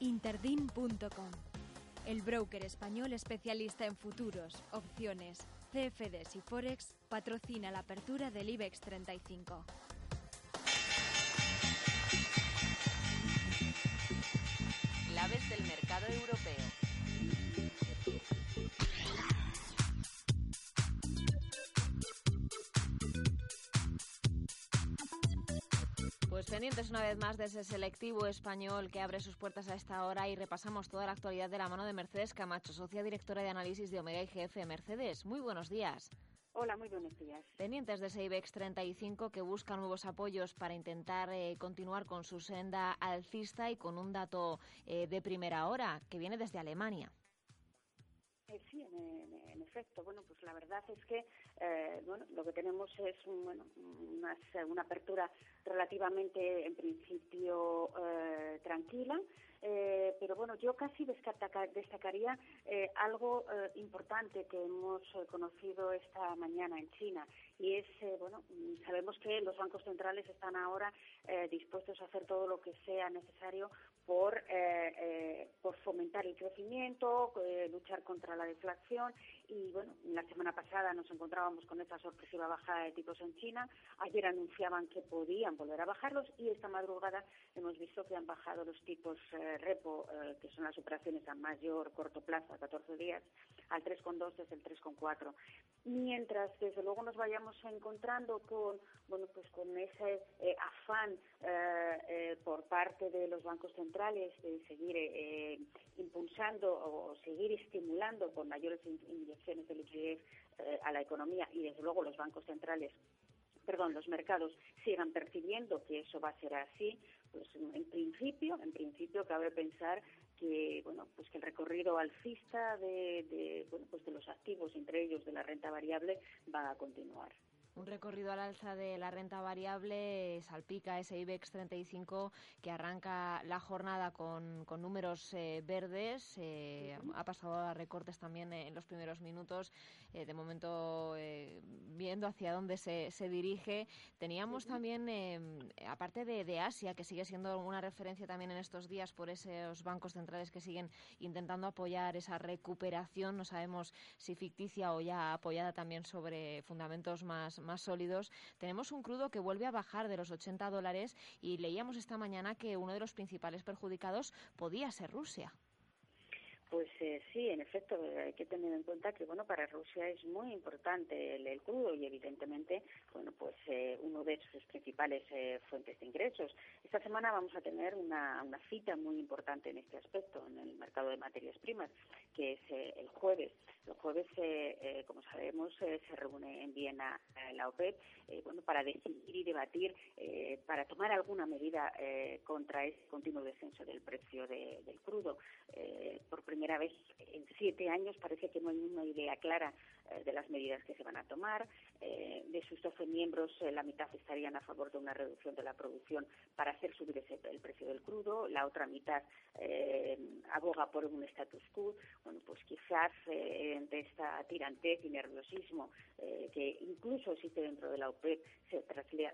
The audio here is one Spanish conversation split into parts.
Interdin.com, el broker español especialista en futuros, opciones, CFDs y Forex, patrocina la apertura del IBEX 35. Claves del mercado europeo. Pendientes una vez más de ese selectivo español que abre sus puertas a esta hora y repasamos toda la actualidad de la mano de Mercedes Camacho, socia directora de análisis de Omega IGF. Mercedes, muy buenos días. Hola, muy buenos días. Pendientes de ese IBEX 35 que busca nuevos apoyos para intentar eh, continuar con su senda alcista y con un dato eh, de primera hora que viene desde Alemania. Eh, sí, en, efecto. Bueno, pues la verdad es que eh, bueno, lo que tenemos es bueno, una, apertura relativamente, en principio, eh, tranquila. pero bueno, yo casi destacaría algo importante que hemos conocido esta mañana en China y es, bueno, sabemos que los bancos centrales están ahora dispuestos a hacer todo lo que sea necesario por, por fomentar el crecimiento, luchar contra la deflación y bueno, la semana pasada nos encontrábamos con esa sorpresiva bajada de tipos en China. Ayer anunciaban que podían volver a bajarlos y esta madrugada hemos visto que han bajado los tipos eh, repo, eh, que son las operaciones a mayor corto plazo, a 14 días, al 3,2 desde el 3,4. Mientras, desde luego, nos vayamos encontrando con, bueno, pues con ese eh, afán por parte de los bancos centrales de seguir impulsando o seguir estimulando con mayores inyecciones de liquidez eh, a la economía y desde luego los bancos centrales perdón, los mercados sigan percibiendo que eso va a ser así, pues en principio, en principio cabe pensar que bueno, pues que el recorrido alcista de, de bueno, pues de los activos, entre ellos de la renta variable, va a continuar un recorrido al alza de la renta variable salpica ese IBEX 35 que arranca la jornada con, con números eh, verdes. Eh, ha pasado a recortes también en los primeros minutos. Eh, de momento, viendo hacia dónde se, se dirige. Teníamos también, aparte de, de, Asia, que sigue siendo una referencia también en estos días por esos bancos centrales que siguen intentando apoyar esa recuperación. No sabemos si ficticia o ya apoyada también sobre fundamentos más más sólidos, tenemos un crudo que vuelve a bajar de los 80 dólares y leíamos esta mañana que uno de los principales perjudicados podía ser Rusia. Pues eh, sí, en efecto, hay que tener en cuenta que bueno para Rusia es muy importante el, crudo y evidentemente pues eh, uno de sus principales eh, fuentes de ingresos. Esta semana vamos a tener una, cita muy importante en este aspecto en el mercado de materias primas, que es el jueves. El jueves, como sabemos, se reúne en Viena la OPEP bueno para decidir y debatir para tomar alguna medida contra ese continuo descenso del precio del crudo. por primera vez en siete años parece que no hay una idea clara eh, de las medidas que se van a tomar. Eh, de sus 12 miembros, eh, la mitad estarían a favor de una reducción de la producción para hacer subir el precio del crudo, la otra mitad aboga por un status quo. Bueno, pues quizás entre esta tirantez y nerviosismo que incluso existe dentro de la OPEP se,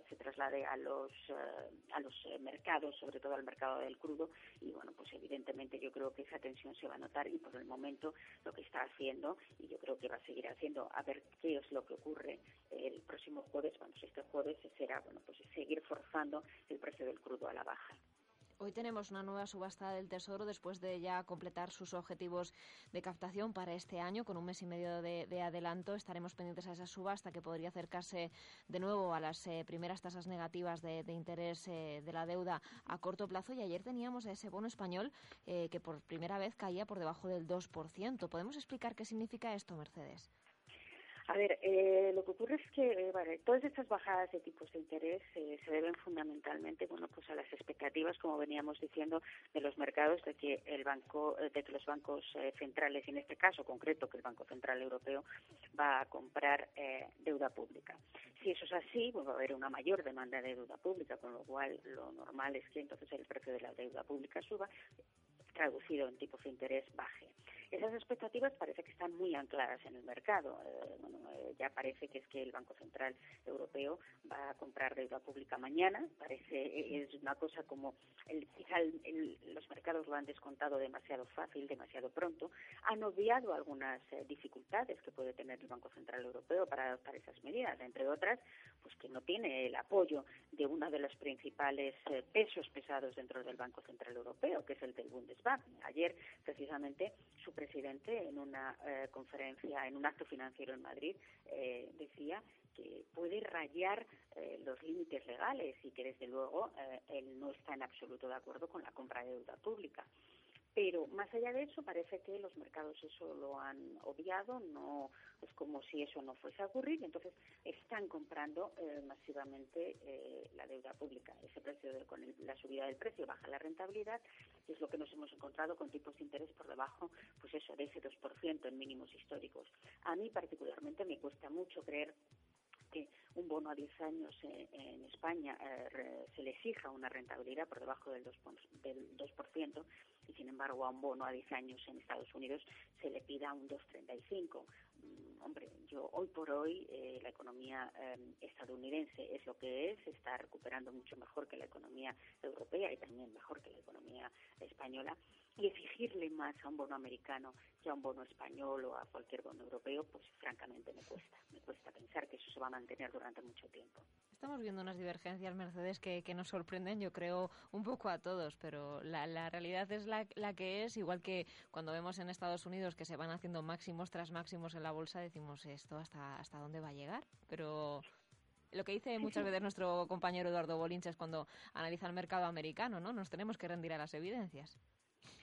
se traslade a los, a los mercados, sobre todo al mercado del crudo, y bueno, pues evidentemente yo creo que esa tensión se va a notar y por el momento lo que está haciendo y yo creo que va a seguir haciendo a ver qué es lo que ocurre el próximo jueves, vamos, este jueves será bueno pues seguir forzando el precio del crudo a la baja. Hoy tenemos una nueva subasta del Tesoro después de ya completar sus objetivos de captación para este año con un mes y medio de, adelanto. Estaremos pendientes a esa subasta que podría acercarse de nuevo a las eh, primeras tasas negativas de, interés eh, de la deuda a corto plazo. Y ayer teníamos ese bono español eh, que por primera vez caía por debajo del 2%. ¿Podemos explicar qué significa esto, Mercedes? A ver, eh, lo que ocurre es que eh, todas estas bajadas de tipos de interés eh, se deben fundamentalmente, bueno, pues a las expectativas, como veníamos diciendo, de los mercados de que el banco, de que los bancos centrales, en este caso concreto, que el Banco Central Europeo va a comprar deuda pública. Si eso es así, pues va a haber una mayor demanda de deuda pública, con lo cual lo normal es que entonces el precio de la deuda pública suba traducido en tipos de interés baje. Esas expectativas parece que están muy ancladas en el mercado. Eh, bueno, eh, ya parece que es que el Banco Central Europeo va a comprar deuda pública mañana. Parece es una cosa como el, quizá los mercados lo han descontado demasiado fácil, demasiado pronto. Han obviado algunas dificultades que puede tener el Banco Central Europeo para adoptar esas medidas, entre otras, pues que no tiene el apoyo de uno de los principales pesos pesados dentro del Banco Central Europeo, que es el del Bundesbank. Ayer, precisamente, su presidente, en una eh, conferencia, en un acto financiero en Madrid, eh, decía que puede rayar eh, los límites legales y que, desde luego, él no está en absoluto de acuerdo con la compra de deuda pública. Pero más allá de eso, parece que los mercados eso lo han obviado, no es como si eso no fuese a ocurrir, y entonces están comprando eh, masivamente eh, la deuda pública. Ese precio con la subida del precio baja la rentabilidad, y es lo que nos hemos encontrado con tipos de interés por debajo, pues eso, de ese 2% en mínimos históricos. A mí particularmente me cuesta mucho creer que un bono a 10 años en, España eh, se le exija una rentabilidad por debajo del 2%, del 2% y sin embargo a un bono a 10 años en Estados Unidos se le pida un 2,35. Mm, hombre, yo hoy por hoy eh, la economía eh, estadounidense es lo que es, está recuperando mucho mejor que la economía europea y también mejor que la economía española y exigirle más a un bono americano que a un bono español o a cualquier bono europeo, pues francamente me cuesta, me cuesta pensar que eso se va a mantener durante mucho tiempo. Estamos viendo unas divergencias, Mercedes, que, que nos sorprenden, yo creo, un poco a todos, pero la, la realidad es la, la, que es, igual que cuando vemos en Estados Unidos que se van haciendo máximos tras máximos en la bolsa, decimos esto hasta, hasta dónde va a llegar, pero lo que dice muchas veces nuestro compañero Eduardo Bolinches cuando analiza el mercado americano, ¿no? Nos tenemos que rendir a las evidencias.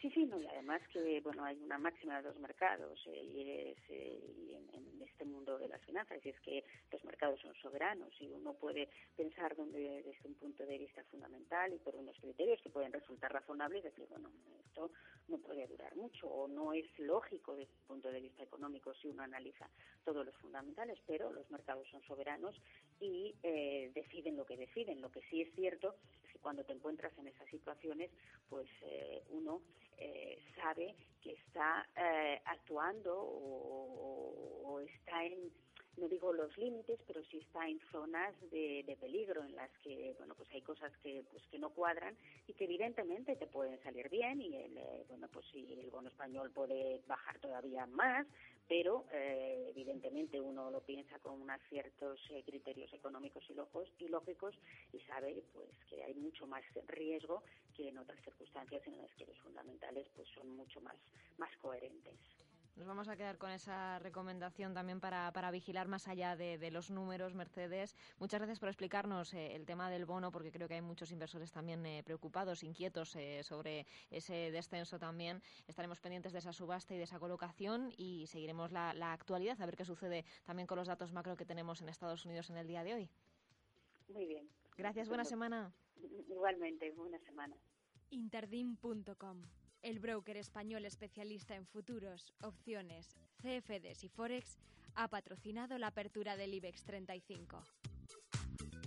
Sí, sí, no, y además que bueno hay una máxima de los mercados eh, y, es, eh, en, este mundo de las finanzas y es que los mercados son soberanos y uno puede pensar donde, desde un punto de vista fundamental y por unos criterios que pueden resultar razonables decir bueno esto no puede durar mucho o no es lógico desde un punto de vista económico si uno analiza todos los fundamentales pero los mercados son soberanos y eh, deciden lo que deciden. Lo que sí es cierto cuando te encuentras en esas situaciones pues uno eh, sabe que está eh, actuando o, está en no digo los límites, pero sí está en zonas de, de, peligro en las que, bueno, pues hay cosas que, pues que no cuadran y que evidentemente te pueden salir bien y el, eh, bueno, pues si el bono español puede bajar todavía más, pero eh, evidentemente uno lo piensa con unos ciertos eh, criterios económicos y, lógicos y sabe pues que hay mucho más riesgo que en otras circunstancias en las que los fundamentales pues son mucho más coherentes. Nos vamos a quedar con esa recomendación también para, para vigilar más allá de, los números, Mercedes. Muchas gracias por explicarnos eh, el tema del bono, porque creo que hay muchos inversores también eh, preocupados, inquietos eh, sobre ese descenso también. Estaremos pendientes de esa subasta y de esa colocación y seguiremos la, la actualidad, a ver qué sucede también con los datos macro que tenemos en Estados Unidos en el día de hoy. Muy bien. Gracias, buena semana. Igualmente, buena semana. Interdim.com el broker español especialista en futuros, opciones, CFDs y Forex ha patrocinado la apertura del IBEX 35.